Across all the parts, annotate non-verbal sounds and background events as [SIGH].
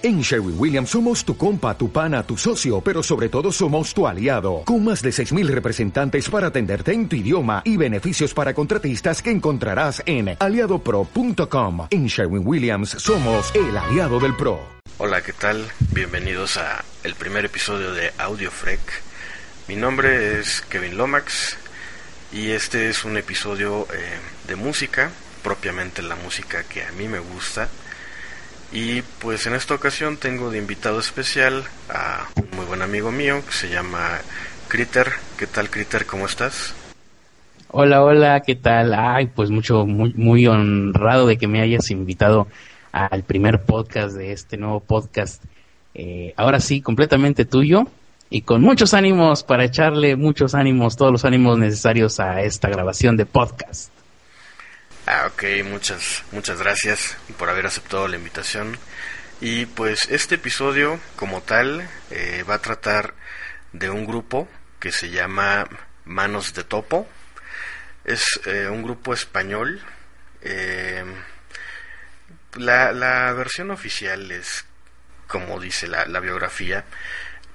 En Sherwin Williams somos tu compa, tu pana, tu socio, pero sobre todo somos tu aliado, con más de 6.000 representantes para atenderte en tu idioma y beneficios para contratistas que encontrarás en aliadopro.com. En Sherwin Williams somos el aliado del PRO. Hola, ¿qué tal? Bienvenidos a el primer episodio de Audio Freak. Mi nombre es Kevin Lomax y este es un episodio eh, de música, propiamente la música que a mí me gusta y pues en esta ocasión tengo de invitado especial a un muy buen amigo mío que se llama Critter. ¿Qué tal Critter? ¿Cómo estás? Hola, hola, ¿qué tal? Ay, pues mucho, muy, muy honrado de que me hayas invitado al primer podcast de este nuevo podcast. Eh, ahora sí, completamente tuyo y con muchos ánimos para echarle muchos ánimos, todos los ánimos necesarios a esta grabación de podcast. Ah, ok, muchas, muchas gracias por haber aceptado la invitación. Y pues este episodio como tal eh, va a tratar de un grupo que se llama Manos de Topo. Es eh, un grupo español. Eh, la, la, versión oficial es, como dice la, la biografía,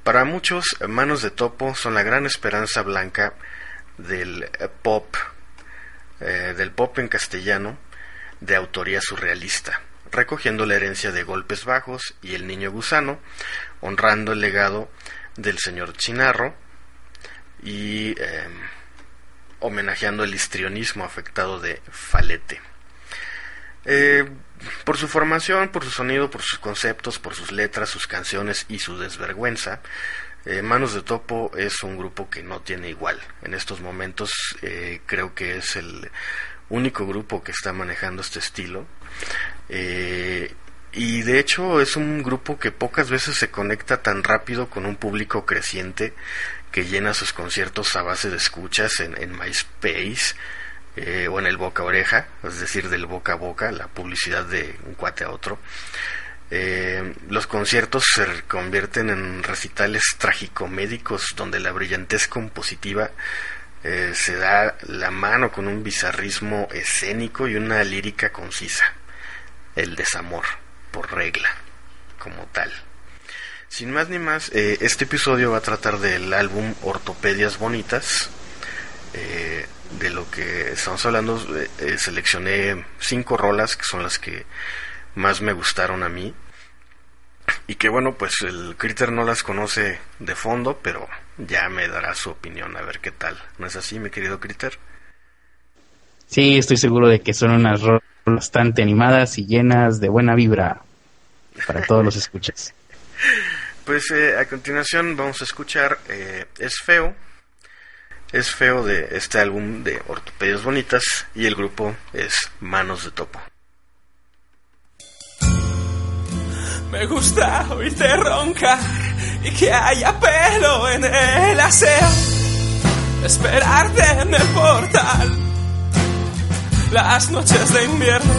para muchos Manos de Topo son la gran esperanza blanca del pop eh, del pop en castellano de autoría surrealista, recogiendo la herencia de Golpes Bajos y El Niño Gusano, honrando el legado del señor Chinarro y eh, homenajeando el histrionismo afectado de Falete. Eh, por su formación, por su sonido, por sus conceptos, por sus letras, sus canciones y su desvergüenza, eh, Manos de Topo es un grupo que no tiene igual. En estos momentos eh, creo que es el único grupo que está manejando este estilo. Eh, y de hecho es un grupo que pocas veces se conecta tan rápido con un público creciente que llena sus conciertos a base de escuchas en, en MySpace o en el boca a oreja, es decir, del boca a boca, la publicidad de un cuate a otro. Eh, los conciertos se convierten en recitales tragicomédicos donde la brillantez compositiva eh, se da la mano con un bizarrismo escénico y una lírica concisa. El desamor, por regla, como tal. Sin más ni más, eh, este episodio va a tratar del álbum Ortopedias Bonitas. de lo que estamos hablando, seleccioné cinco rolas que son las que más me gustaron a mí y que bueno, pues el Critter no las conoce de fondo, pero ya me dará su opinión a ver qué tal. ¿No es así, mi querido Critter? Sí, estoy seguro de que son unas rolas bastante animadas y llenas de buena vibra para todos los escuchas. [LAUGHS] Pues eh, a continuación vamos a escuchar eh, Es Feo. Es Feo de este álbum de Ortopedias Bonitas y el grupo es Manos de Topo. Me gusta oírte roncar y que haya pelo en el aseo. Esperarte en el portal las noches de invierno.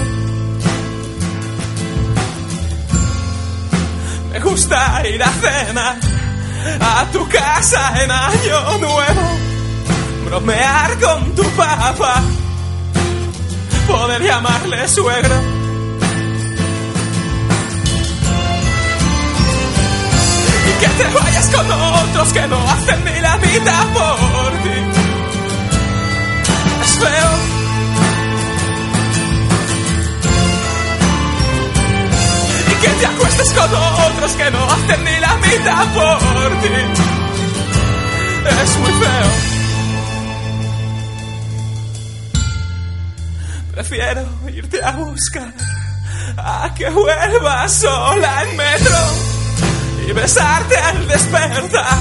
Me gusta ir a cenar a tu casa en Año Nuevo. Bromear con tu papá. Poder llamarle suegro que te vayas con otros que no hacen ni la vida por ti. Es feo. Y que te acuestes con otros que no hacen ni la vida por ti. Es muy feo. Prefiero irte a buscar a que vuelvas sola en metro y besarte al despertar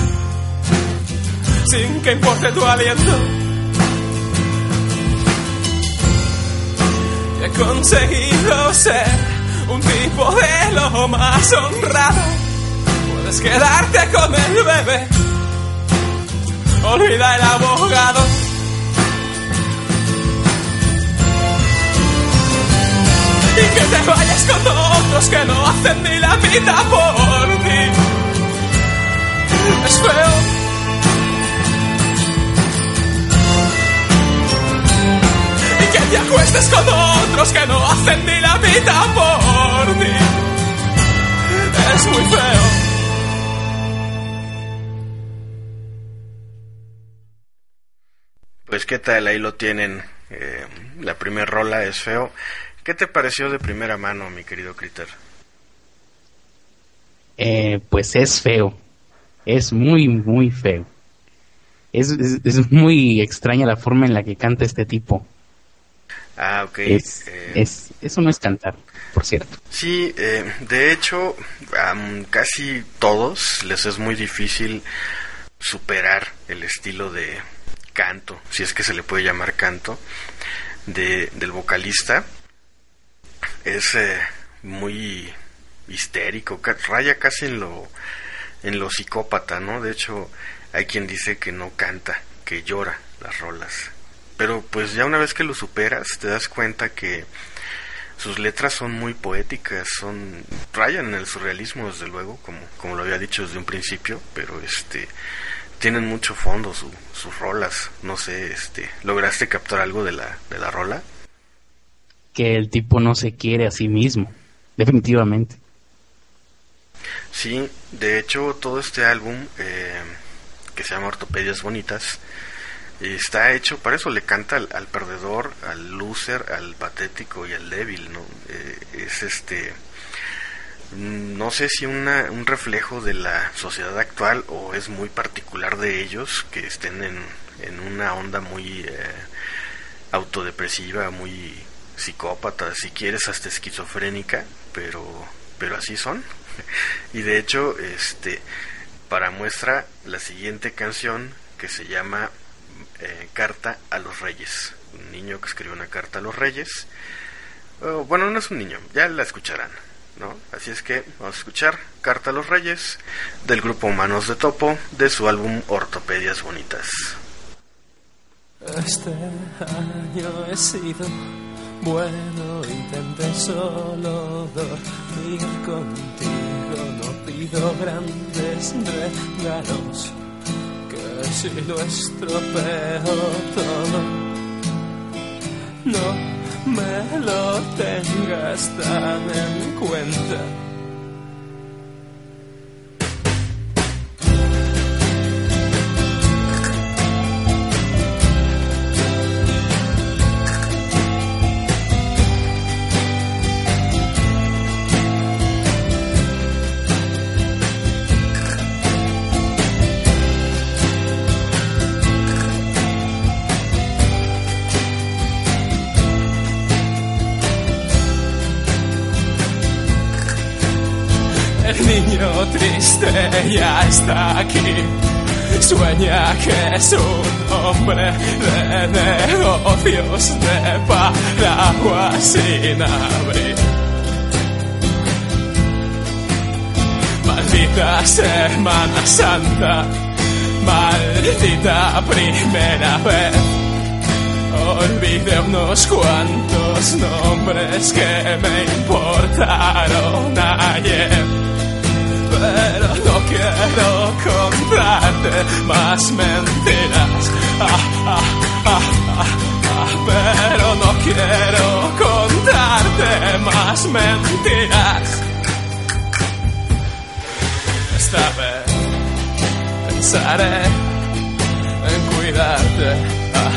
sin que importe tu aliento. he conseguido ser un tipo de lo más honrado. Puedes quedarte con el bebé, olvida el abogado. y que te vayas con otros que no hacen ni la vida por con otros que no hacen ni la vida por ti. es muy feo. Pues qué tal, ahí lo tienen. Eh, la primera rola es feo. ¿Qué te pareció de primera mano, mi querido Critter? Eh, pues es feo. Es muy, muy feo. Es, es, es, muy extraña la forma en la que canta este tipo. Ah, ok. Es, eh, es, eso no es cantar, por cierto. Sí, eh, de hecho, um, casi todos les es muy difícil superar el estilo de canto, si es que se le puede llamar canto, de, del vocalista. Es eh, muy histérico, raya casi en lo, en lo psicópata, ¿no? De hecho, hay quien dice que no canta, que llora las rolas. Pero pues ya una vez que lo superas, te das cuenta que sus letras son muy poéticas, son rayan en el surrealismo desde luego, como, como lo había dicho desde un principio, pero este tienen mucho fondo su, sus rolas. No sé, este, ¿lograste captar algo de la, de la rola? Que el tipo no se quiere a sí mismo, definitivamente. Sí, de hecho todo este álbum eh, que se llama Ortopedias Bonitas está hecho para eso le canta al, perdedor al loser al patético y al débil no eh, es este no sé si una, un reflejo de la sociedad actual o es muy particular de ellos que estén en, en una onda muy eh, autodepresiva muy psicópata si quieres hasta esquizofrénica pero pero así son. [LAUGHS] Y de hecho este para muestra la siguiente canción que se llama eh, Carta a los Reyes. Un niño que escribe una carta a los Reyes. Oh, bueno, no es un niño, ya la escucharán. ¿no? Así es que vamos a escuchar Carta a los Reyes del grupo Manos de Topo de su álbum Ortopedias Bonitas. Este año he sido bueno, intenté solo dormir contigo, no pido grandes regalos si lo estropeo todo. No me lo tengas tan en cuenta. Aquí. Sueña que es un hombre de negocios de paraguas sin abrir. Maldita Semana Santa, maldita primera vez. Olvidé unos cuantos nombres que me importaron ayer pero no quiero contarte más mentiras. Ah, ah, ah, ah, ah, pero no quiero contarte más mentiras. Esta vez pensaré en cuidarte. Ah,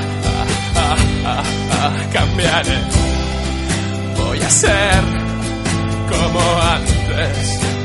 ah, ah, ah, cambiaré. Voy a ser como antes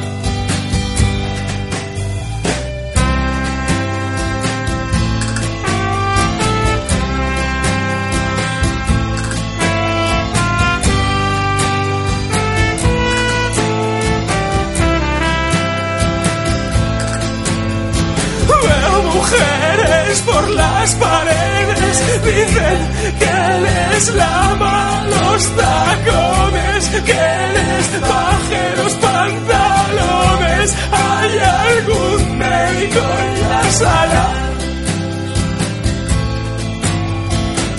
mujeres por las paredes dicen que les lava los tacones, que les baje los pantalones. ¿Hay algún médico en la sala?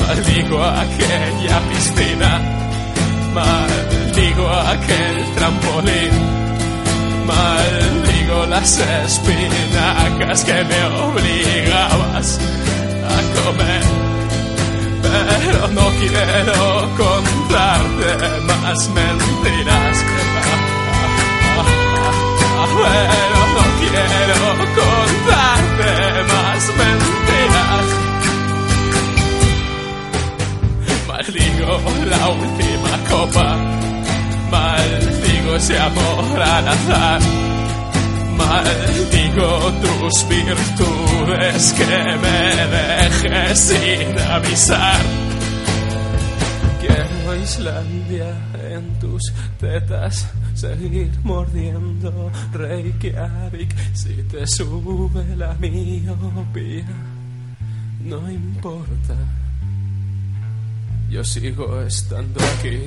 Maldigo aquella piscina, maldigo aquel trampolín, maldigo las espinacas que me obligabas a comer. Pero no quiero contarte más mentiras. Pero no quiero contarte más mentiras. Maldigo la última copa maldigo ese amor al azar tus virtudes que me dejes sin avisar. Quiero Islandia en tus tetas, seguir mordiendo Reykjavik si te sube la miopía. No importa, yo sigo estando aquí.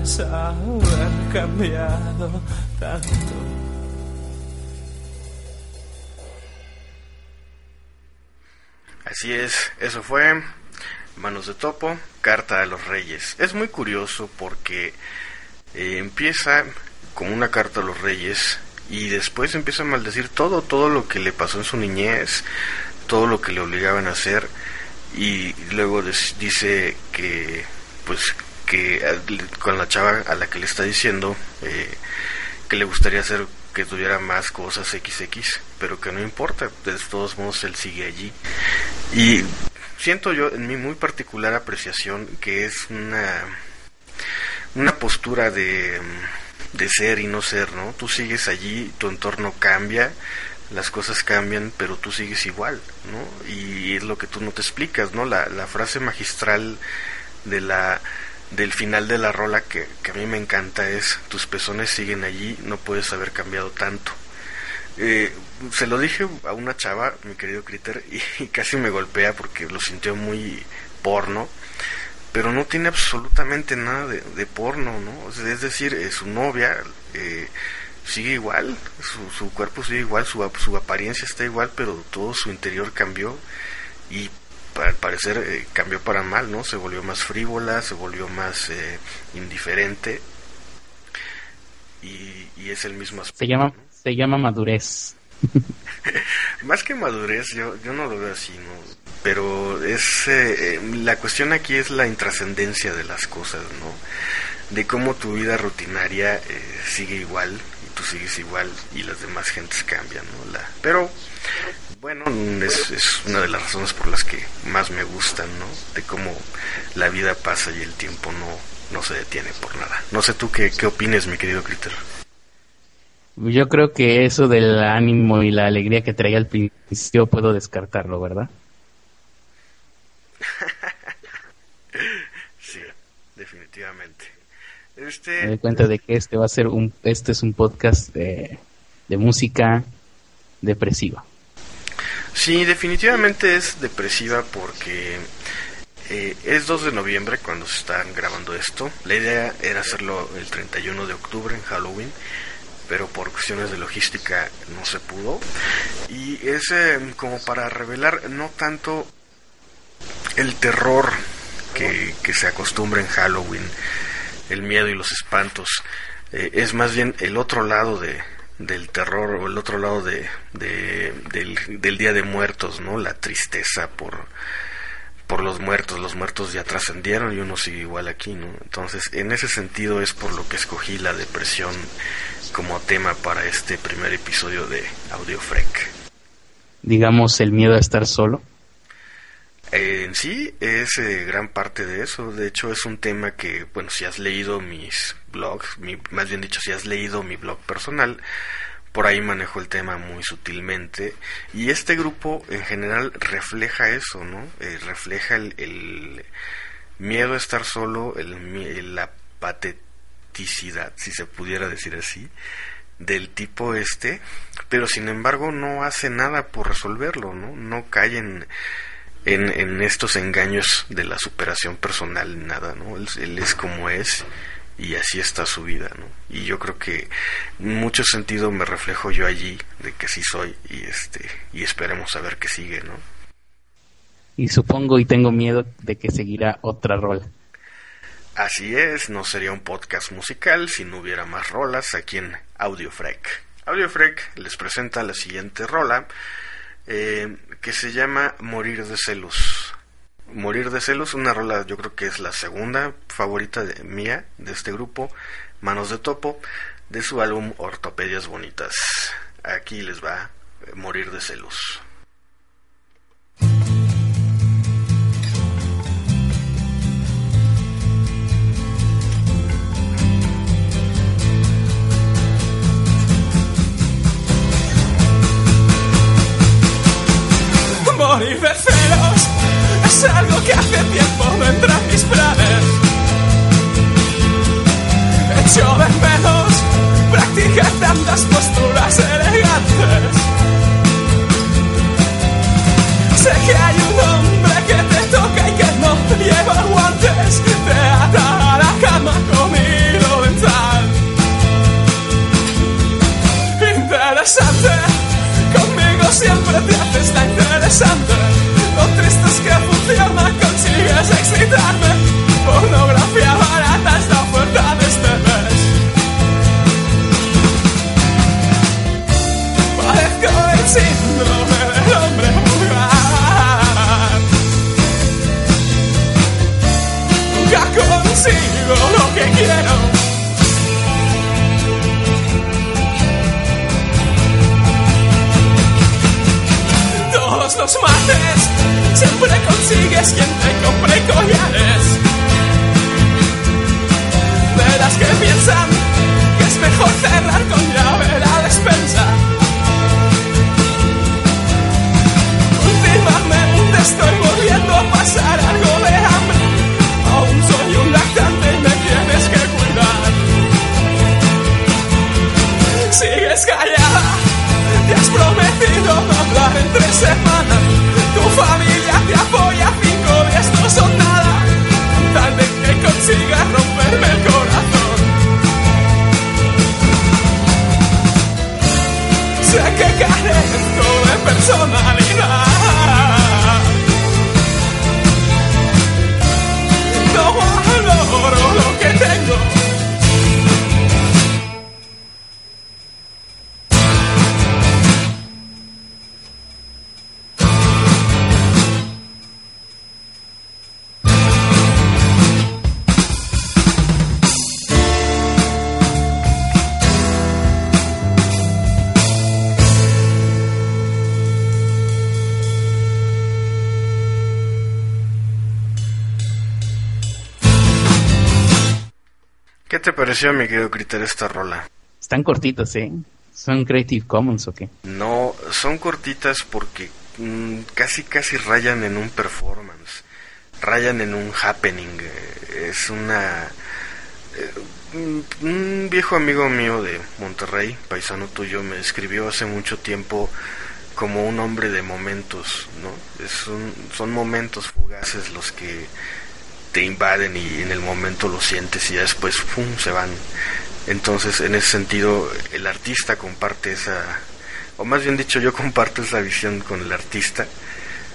Haber cambiado tanto. Así es, eso fue Manos de Topo, Carta a los Reyes. Es muy curioso porque eh, empieza como una carta a los Reyes y después empieza a maldecir todo, todo lo que le pasó en su niñez, todo lo que le obligaban a hacer y luego dice que pues que con la chava a la que le está diciendo eh, que le gustaría hacer que tuviera más cosas XX, pero que no importa, de todos modos él sigue allí. Y siento yo en mi muy particular apreciación que es una una postura de, de ser y no ser, ¿no? Tú sigues allí, tu entorno cambia, las cosas cambian, pero tú sigues igual, ¿no? Y es lo que tú no te explicas, ¿no? La, la frase magistral de la del final de la rola que, que a mí me encanta es tus pezones siguen allí, no puedes haber cambiado tanto. Eh, se lo dije a una chava, mi querido Critter, [LAUGHS] y, casi me golpea porque lo sintió muy porno, pero no tiene absolutamente nada de, de porno, ¿no? Es decir, eh, su novia eh, sigue igual, su, su cuerpo sigue igual, su, su apariencia está igual, pero todo su interior cambió y al parecer eh, cambió para mal, ¿no? Se volvió más frívola, se volvió más eh, indiferente y, y es el mismo aspecto. Se llama, ¿no? se llama madurez. [LAUGHS] Más que madurez, yo, yo no lo veo así, ¿no? Pero es eh, eh, la cuestión aquí es la intrascendencia de las cosas, ¿no? De cómo tu vida rutinaria eh, sigue igual y tú sigues igual y las demás gentes cambian, ¿no? La, pero bueno, es, es una de las razones por las que más me gustan, ¿no? De cómo la vida pasa y el tiempo no, no se detiene por nada. No sé tú qué, qué opines, mi querido Critter. Yo creo que eso del ánimo y la alegría que traía al principio puedo descartarlo, ¿verdad? [LAUGHS] Sí, definitivamente. Me Este, doy cuenta de que este va a ser un, este es un podcast de, de música depresiva. Sí, definitivamente es depresiva porque eh, es 2 de noviembre cuando se están grabando esto. La idea era hacerlo el 31 de octubre en Halloween, pero por cuestiones de logística no se pudo. Y es eh, como para revelar no tanto el terror que, se acostumbra en Halloween, el miedo y los espantos, eh, es más bien el otro lado de, del terror o el otro lado de, de- del, del Día de Muertos, ¿no? La tristeza por, por los muertos, los muertos ya trascendieron y uno sigue igual aquí, ¿no? Entonces, en ese sentido es por lo que escogí la depresión como tema para este primer episodio de Audio Freak. Digamos, el miedo a estar solo. En sí es eh, gran parte de eso. De hecho, es un tema que, bueno, si has leído mis blogs, mi- más bien dicho, si has leído mi blog personal, por ahí manejo el tema muy sutilmente. Y este grupo en general refleja eso, ¿no? Eh, refleja el, miedo a estar solo, el, la pateticidad, si se pudiera decir así, del tipo este, pero sin embargo no hace nada por resolverlo, ¿no? No cae en, en, en estos engaños de la superación personal, nada, ¿no? Él, él es como es y así está su vida, ¿no? Y yo creo que en mucho sentido me reflejo yo allí de que sí soy y este y esperemos a ver qué sigue, ¿no? Y supongo y tengo miedo de que seguirá otra rola. Así es, no sería un podcast musical si no hubiera más rolas aquí en Audiofrec. Audiofrec les presenta la siguiente rola eh, que se llama Morir de celos. Morir de celos, una rola yo creo que es la segunda favorita de, mía de este grupo, Manos de Topo, de su álbum Ortopedias Bonitas. Aquí les va Morir de celos. Morir de es algo que hace tiempo no entra en mis planes. Echo de menos practicar tantas posturas elegantes. Sé que hay un hombre que te toca y que no lleva guantes, te ata a la cama con hilo dental. Interesante, conmigo siempre te haces la interesante. Lo triste que funciona, consigues excitarme. Pornografía barata es la oferta de este mes. Padezco el síndrome ¿Qué te pareció, mi querido Criterio, esta rola? Están cortitos, ¿eh? ¿Son Creative Commons o qué? No, son cortitas porque mm, casi casi rayan en un performance, rayan en un happening. eh, Es una... eh, un- un viejo amigo mío de Monterrey, paisano tuyo, me escribió hace mucho tiempo como un hombre de momentos, ¿no? Es un- son momentos fugaces los que te invaden y en el momento lo sientes y ya después ¡pum! se van. Entonces, en ese sentido, el artista comparte esa, o más bien dicho, yo comparto esa visión con el artista,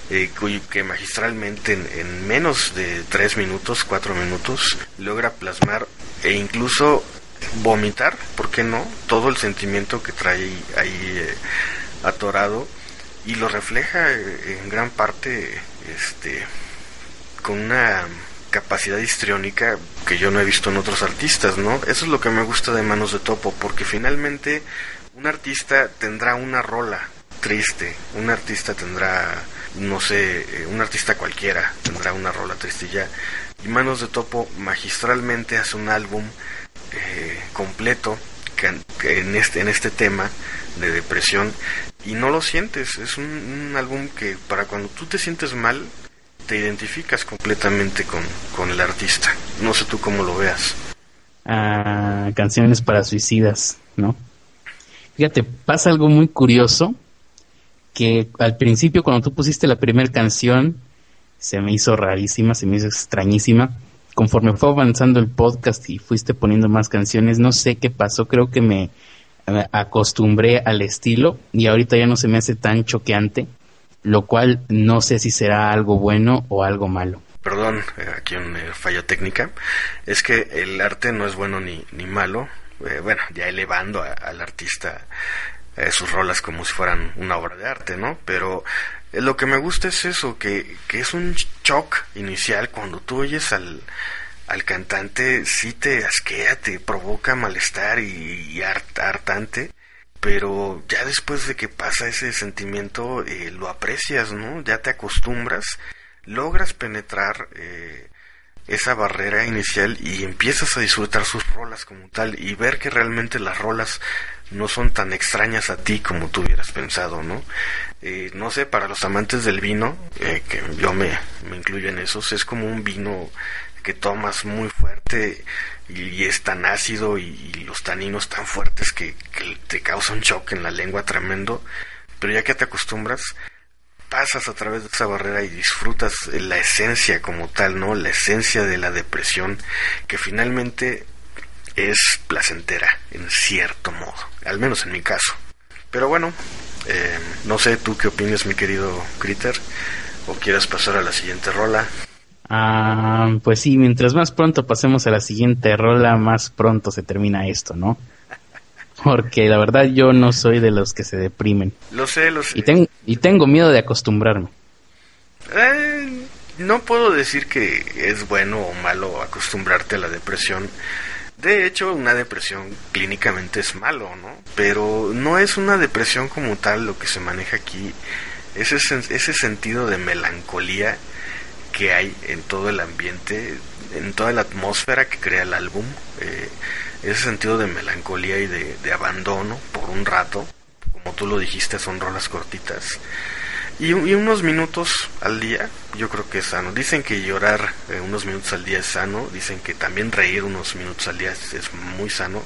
eh, que magistralmente en, en menos de tres minutos, cuatro minutos, logra plasmar e incluso vomitar, ¿por qué no? Todo el sentimiento que trae ahí eh, atorado y lo refleja eh, en gran parte este con una capacidad histriónica que yo no he visto en otros artistas, ¿no? Eso es lo que me gusta de Manos de Topo, porque finalmente un artista tendrá una rola triste, un artista tendrá, no sé, eh, un artista cualquiera tendrá una rola triste y ya. Y Manos de Topo magistralmente hace un álbum eh, completo en este en este tema de depresión y no lo sientes es un, un álbum que para cuando tú te sientes mal te identificas completamente con, con el artista no sé tú cómo lo veas a canciones para suicidas, ¿no? Fíjate, pasa algo muy curioso que al principio cuando tú pusiste la primera canción se me hizo rarísima, se me hizo extrañísima. Conforme fue avanzando el podcast y fuiste poniendo más canciones, no sé qué pasó, creo que me acostumbré al estilo y ahorita ya no se me hace tan choqueante, lo cual no sé si será algo bueno o algo malo. perdón eh, aquí una eh, falla técnica. Es que el arte no es bueno ni, ni malo. Eh, bueno ya elevando al artista sus rolas como si fueran una obra de arte no pero lo que me gusta es eso, que, que es un shock inicial cuando tú oyes al, al cantante, sí te asquea, te provoca malestar y, hartante, pero ya después de que pasa ese sentimiento eh, lo aprecias, ¿no? Ya te acostumbras, logras penetrar eh, esa barrera inicial y empiezas a disfrutar sus rolas como tal y ver que realmente las rolas no son tan extrañas a ti como tú hubieras pensado, ¿no? Eh, no sé, para los amantes del vino, eh, que yo me, me, incluyo en esos, es como un vino que tomas muy fuerte y, es tan ácido y, los taninos tan fuertes que, te causa un shock en la lengua tremendo, pero ya que te acostumbras, pasas a través de esa barrera y disfrutas la esencia como tal, ¿no? La esencia de la depresión, que finalmente es placentera, en cierto modo, al menos en mi caso. Pero bueno, eh, no sé tú qué opinas, mi querido Critter, o quieras pasar a la siguiente rola. Ah, pues sí, mientras más pronto pasemos a la siguiente rola, más pronto se termina esto, ¿no? Porque la verdad yo no soy de los que se deprimen. Lo sé, lo sé. Y, tengo y tengo miedo de acostumbrarme. Eh, no puedo decir que es bueno o malo acostumbrarte a la depresión. De hecho, una depresión clínicamente es malo, ¿no? Pero no es una depresión como tal lo que se maneja aquí. Ese, ese sentido de melancolía que hay en todo el ambiente, en toda la atmósfera que crea el álbum. Eh, ese sentido de melancolía y de, abandono por un rato, como tú lo dijiste, son rolas cortitas. Y, unos minutos al día, yo creo que es sano. Dicen que llorar eh, unos minutos al día es sano, dicen que también reír unos minutos al día es, muy sano.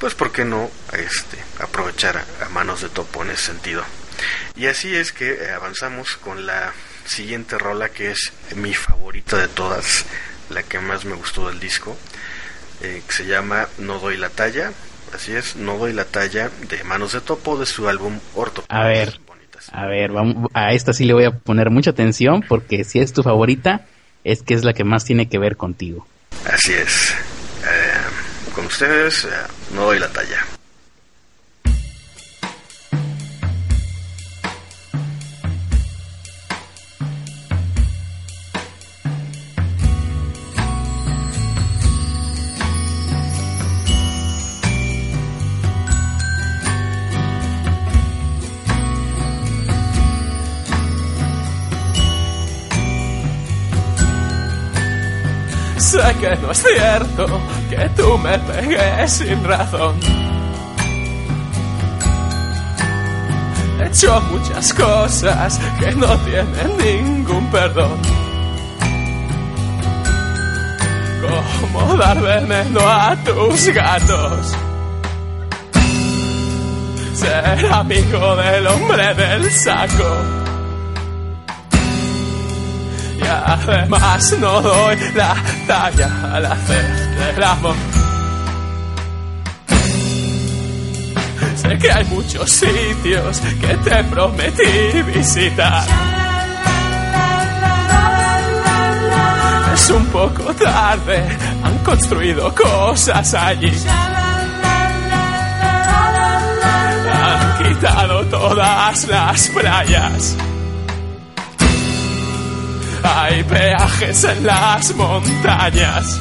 Pues, ¿por qué no este, aprovechar a, manos de topo en ese sentido? Y así es que eh, avanzamos con la siguiente rola que es mi favorita de todas, la que más me gustó del disco, eh, que se llama No doy la talla. Así es, No doy la talla de Manos de Topo de su álbum Orto. A ver, a ver, vamos, a esta sí le voy a poner mucha atención porque si es tu favorita, es que es la que más tiene que ver contigo. Así es. Eh, con ustedes, eh, no doy la talla. Que no es cierto que tú me pegues sin razón. He hecho muchas cosas que no tienen ningún perdón. Como dar veneno a tus gatos. Ser amigo del hombre del saco además no doy la talla al hacer del amor. Sé que hay muchos sitios que te prometí visitar. Es un poco tarde, han construido cosas allí. Han quitado todas las playas. Hay peajes en las montañas.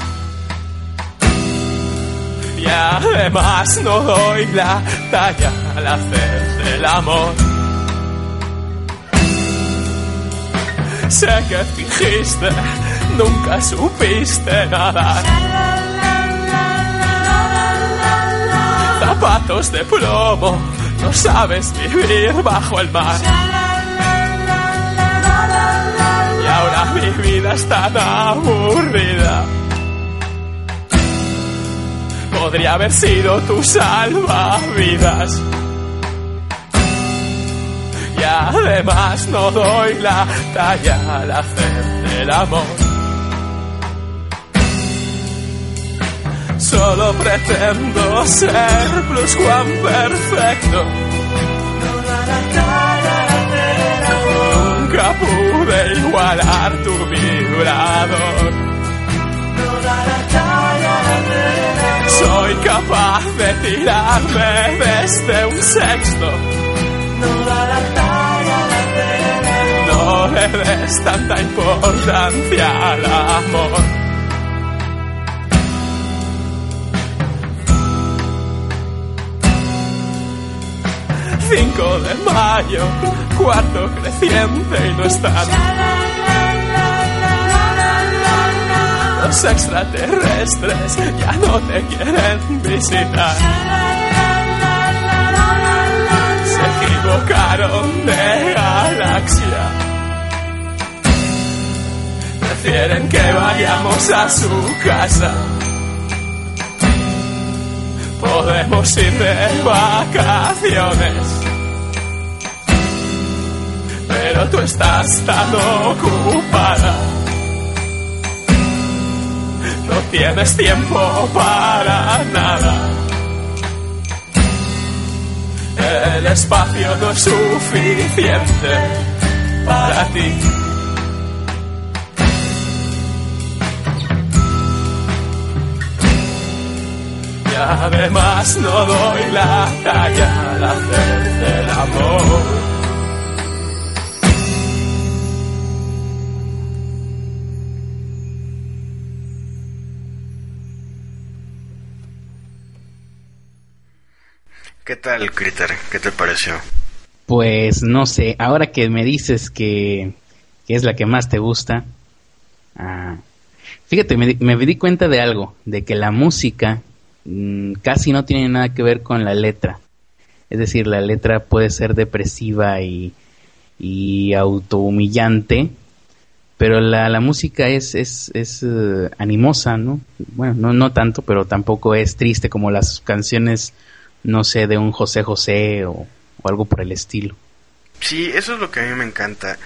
Y además no doy la talla al hacer del amor. Sé que fingiste, nunca supiste nadar. Zapatos de plomo, no sabes vivir bajo el mar. Ahora mi vida está tan aburrida. Podría haber sido tu salvavidas. Y además no doy la talla al hacer el amor. Solo pretendo ser plus Juan perfecto nunca pude igualar tu vibrador. Soy capaz de tirarme desde un sexto. des tanta importancia al amor. Cinco de mayo, cuarto creciente y no están. Los extraterrestres ya no te quieren visitar. Se equivocaron de galaxia. Prefieren que vayamos a su casa. Podemos ir de vacaciones. Pero tú estás tan ocupada. No tienes tiempo para nada. El espacio no es suficiente para ti. Y además no doy la talla al hacer el amor. ¿Qué tal, Critter? ¿Qué te pareció? Pues no sé, ahora que me dices que, es la que más te gusta, ah, fíjate, me, me di cuenta de algo, de que la música mm, casi no tiene nada que ver con la letra. Es decir, la letra puede ser depresiva y, y autohumillante, pero la, la música es, es, es eh, animosa, ¿no? Bueno, no, no tanto, pero tampoco es triste como las canciones, no sé, de un José José o, o algo por el estilo. Sí, eso es lo que a mí me encanta.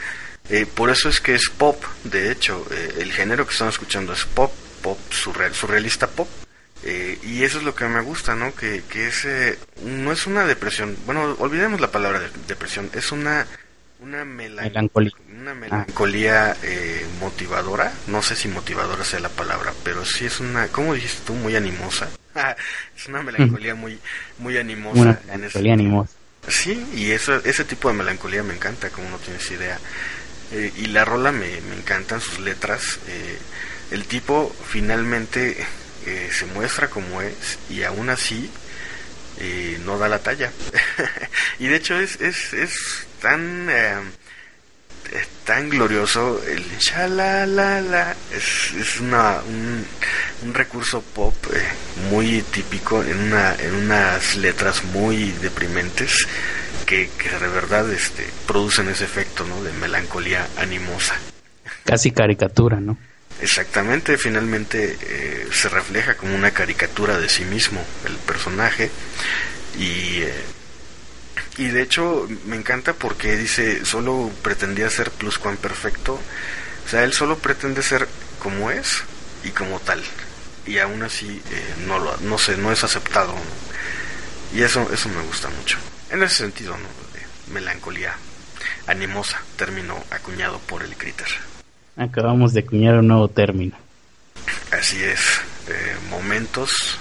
Eh, por eso es que es pop, de hecho. eh, el género que estamos escuchando es pop, pop surreal, surrealista pop. Eh, y eso es lo que me gusta, ¿no? Que, que es, no es una depresión. Bueno, olvidemos la palabra de- depresión. Es una, una melan- Melancolía. Una melancolía eh, motivadora. No sé si motivadora sea la palabra, pero sí es una, ¿cómo dijiste tú? Muy animosa. [LAUGHS] es una melancolía muy, muy animosa. Una en ese melancolía animosa. Sí, y eso, ese tipo de melancolía me encanta, como no tienes idea. Eh, y la rola me, me encantan sus letras. eh, el tipo finalmente eh, se muestra como es y aún así no da la talla. [LAUGHS] y de hecho es, es, es tan... es tan glorioso el la es, es una, un, un recurso pop eh, muy típico en una en unas letras muy deprimentes que, que de verdad este producen ese efecto ¿no? de melancolía animosa Casi caricatura, ¿no? Exactamente, finalmente eh, se refleja como una caricatura de sí mismo el personaje y, eh, y de hecho me encanta porque dice solo pretendía ser pluscuamperfecto, o sea, él solo pretende ser como es y como tal y aún así eh, no lo no sé, no es aceptado ¿no? y eso eso me gusta mucho en ese sentido, ¿no? de melancolía animosa, término acuñado por el Critter. Acabamos de acuñar un nuevo término. Así es, eh, momentos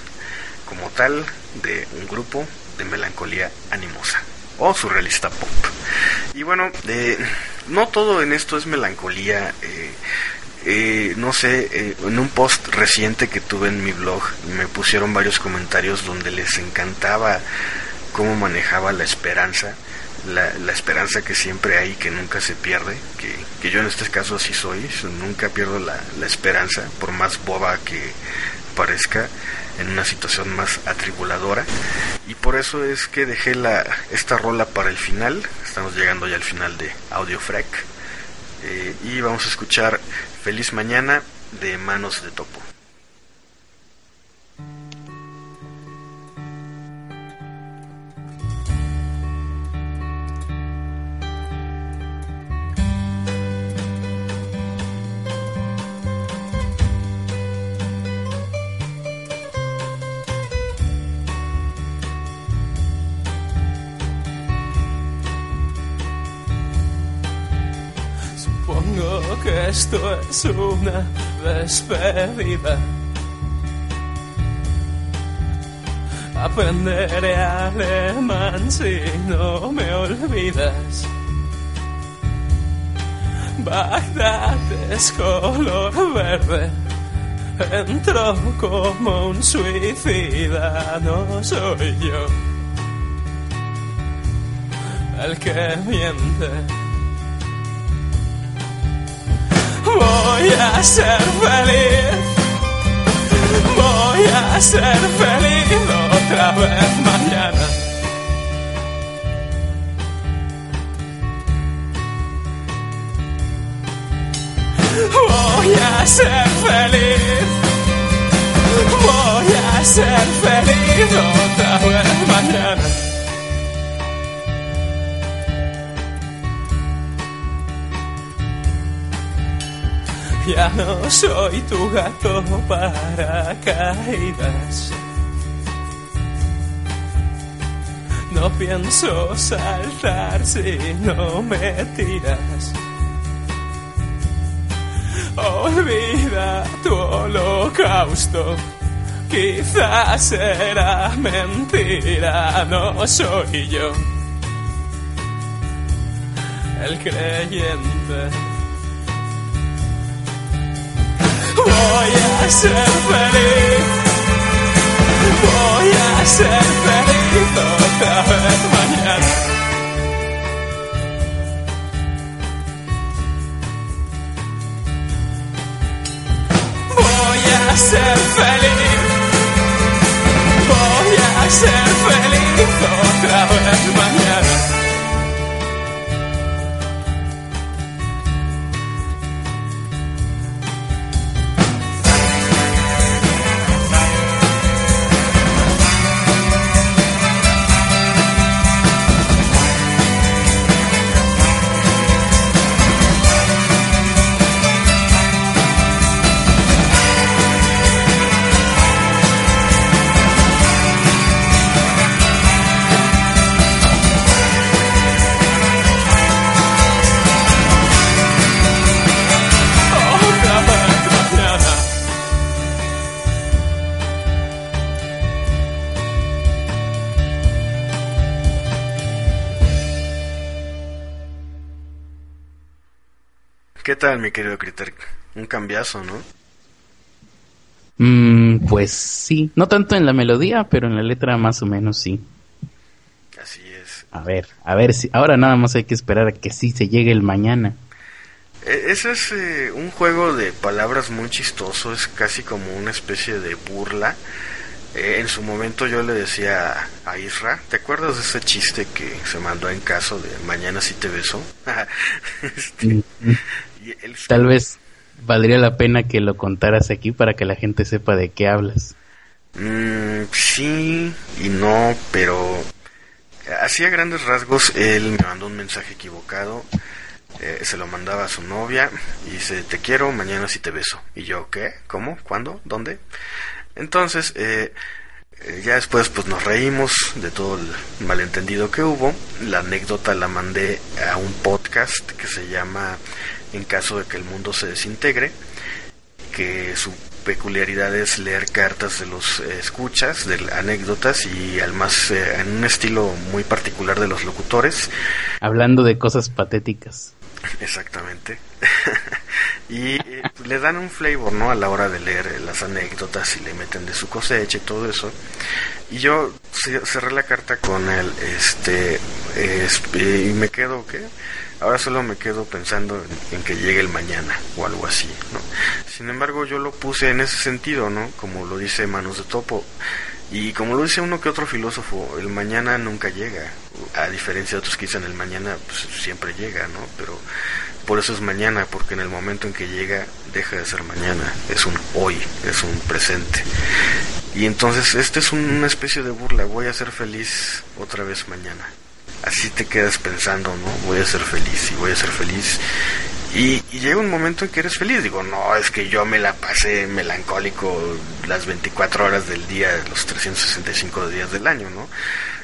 como tal de un grupo de melancolía animosa o surrealista pop. Y bueno, eh, no todo en esto es melancolía. eh, eh, no sé, eh, en un post reciente que tuve en mi blog me pusieron varios comentarios donde les encantaba cómo manejaba la esperanza, la, la esperanza que siempre hay, que nunca se pierde, que, que yo en este caso así soy, nunca pierdo la, la esperanza, por más boba que parezca en una situación más atribuladora. Y por eso es que dejé la, esta rola para el final, estamos llegando ya al final de Audio Freak. Eh, y vamos a escuchar Feliz Mañana de Manos de Topo. Esto es una despedida. Aprenderé alemán si no me olvidas. Bagdad es color verde. Entró como un suicida, no soy yo el que miente. Voy a ser feliz, voy a ser feliz otra vez mañana. Voy a ser feliz, voy a ser feliz otra vez mañana. Ya no soy tu gato para caídas. No pienso saltar si no me tiras. Olvida tu holocausto. Quizás será mentira, no soy yo el creyente. Voy a ser feliz. Voy a ser feliz otra vez mañana. Voy a ser feliz. Voy a ser feliz otra vez mañana. ¿Qué tal, mi querido Critter? Un cambiazo, ¿no? Mm, pues sí, no tanto en la melodía, pero en la letra más o menos sí. Así es. A ver, a ver si ahora nada más hay que esperar a que sí se llegue el mañana. E- Ese es eh, un juego de palabras muy chistoso, es casi como una especie de burla. Eh, en su momento yo le decía a Isra, ¿te acuerdas de ese chiste que se mandó en caso de mañana si te beso? [LAUGHS] Este, Mm, él- Tal vez valdría la pena que lo contaras aquí para que la gente sepa de qué hablas. Mm, sí y no, pero así a grandes rasgos él me mandó un mensaje equivocado. eh, se lo mandaba a su novia y dice, te quiero, mañana sí te beso. Y yo, ¿qué? ¿Cómo? ¿Cuándo? ¿Dónde? Entonces, eh, eh, ya después pues nos reímos de todo el malentendido que hubo. La anécdota la mandé a un podcast que se llama En caso de que el mundo se desintegre que su peculiaridad es leer cartas de los eh, escuchas, de anécdotas y además eh, en un estilo muy particular de los locutores. Hablando de cosas patéticas. Exactamente. [LAUGHS] y eh, le dan un flavor, ¿no? A la hora de leer eh, las anécdotas y le meten de su cosecha y todo eso. Y yo ce- cerré la carta con él, este, es- eh, y me quedo, ¿qué? Ahora solo me quedo pensando en, que llegue el mañana o algo así, ¿no? Sin embargo, yo lo puse en ese sentido, ¿no? Como lo dice Manos de Topo. Y como lo dice uno que otro filósofo, el mañana nunca llega. A diferencia de otros que dicen el mañana, pues siempre llega, ¿no? Pero por eso es mañana, porque en el momento en que llega, deja de ser mañana. Es un hoy, es un presente. Y entonces, este es un- una especie de burla. Voy a ser feliz otra vez mañana. Así te quedas pensando, ¿no? Voy a ser feliz y voy a ser feliz. Y, y llega un momento en que eres feliz. Digo, no, es que yo me la pasé melancólico las 24 horas del día, los 365 días del año, ¿no?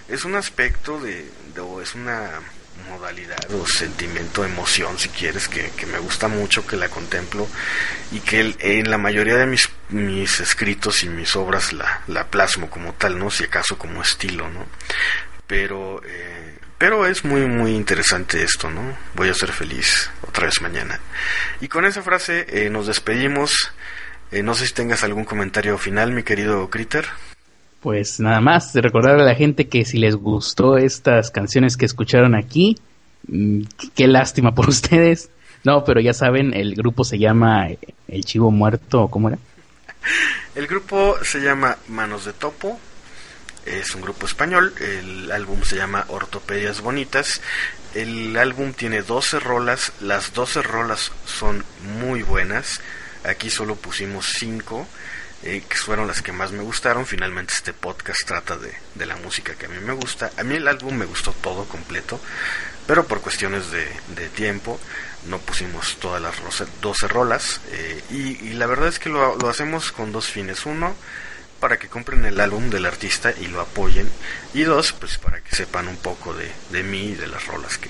Es un aspecto de, de- o es una modalidad o sentimiento, emoción, si quieres, que, que me gusta mucho, que la contemplo y que el- en la mayoría de mis, mis escritos y mis obras la, la plasmo como tal, ¿no? Si acaso como estilo, ¿no? Pero, eh, Pero es muy, muy interesante esto, ¿no? Voy a ser feliz otra vez mañana. Y con esa frase eh, nos despedimos. Eh, no sé si tengas algún comentario final, mi querido Critter. Pues nada más, de recordar a la gente que si les gustó estas canciones que escucharon aquí, mm, qué lástima por [LAUGHS] ustedes. No, pero ya saben, el grupo se llama El Chivo Muerto, ¿cómo era? El grupo se llama Manos de Topo, es un grupo español, el álbum se llama Ortopedias Bonitas, el álbum tiene 12 rolas, las 12 rolas son muy buenas, aquí solo pusimos 5, eh, que fueron las que más me gustaron, finalmente este podcast trata de, de, la música que a mí me gusta, a mí el álbum me gustó todo completo, pero por cuestiones de, de tiempo no pusimos todas las 12 rolas eh, y, y, la verdad es que lo, lo, hacemos con dos fines. Uno, para que compren el álbum del artista y lo apoyen. Y dos, pues para que sepan un poco de, de mí y de las rolas que,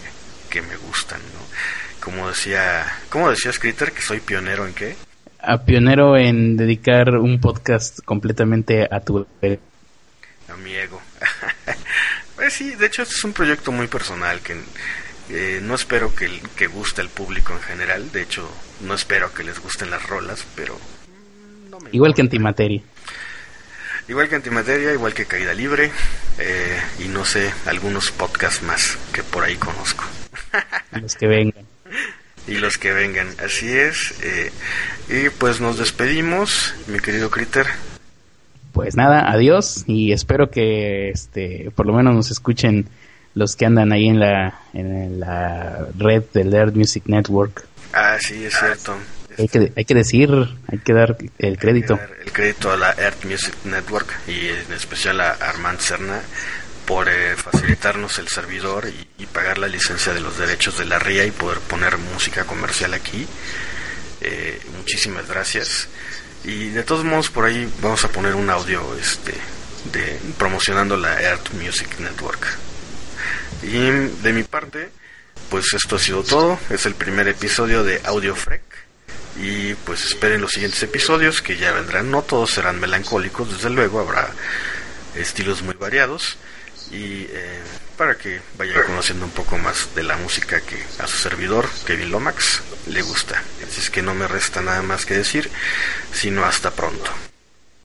que me gustan. ¿no? Como decía, ¿cómo decía Scritter que soy pionero en qué? A pionero en dedicar un podcast completamente a tu a mi ego. [LAUGHS] pues sí, de hecho este es un proyecto muy personal que eh, no espero que, que guste al público en general, de hecho no espero que les gusten las rolas, pero... No me Igual importa. que antimateria. Igual que antimateria, igual que caída libre, eh, y no sé, algunos podcasts más que por ahí conozco. [LAUGHS] Los que vengan. Y los que vengan, así es. Eh, y pues nos despedimos, mi querido Critter. Pues nada, adiós y espero que este por lo menos nos escuchen los que andan ahí en la, en la red del Earth Music Network. Ah, sí, es cierto. Hay que, hay que decir, hay que dar el crédito. El crédito a la Earth Music Network y en especial a Armand Cerna por eh, facilitarnos el servidor y, y, pagar la licencia de los derechos de la RIA y poder poner música comercial aquí. Eh, muchísimas gracias. Y de todos modos por ahí vamos a poner un audio este de promocionando la Earth Music Network. Y de mi parte, pues esto ha sido todo. Es el primer episodio de Audio Freak. Y pues esperen los siguientes episodios que ya vendrán. No todos serán melancólicos, desde luego, habrá estilos muy variados. Y eh, para que vayan conociendo un poco más de la música que a su servidor, Kevin Lomax, le gusta. Así es que no me resta nada más que decir, sino hasta pronto.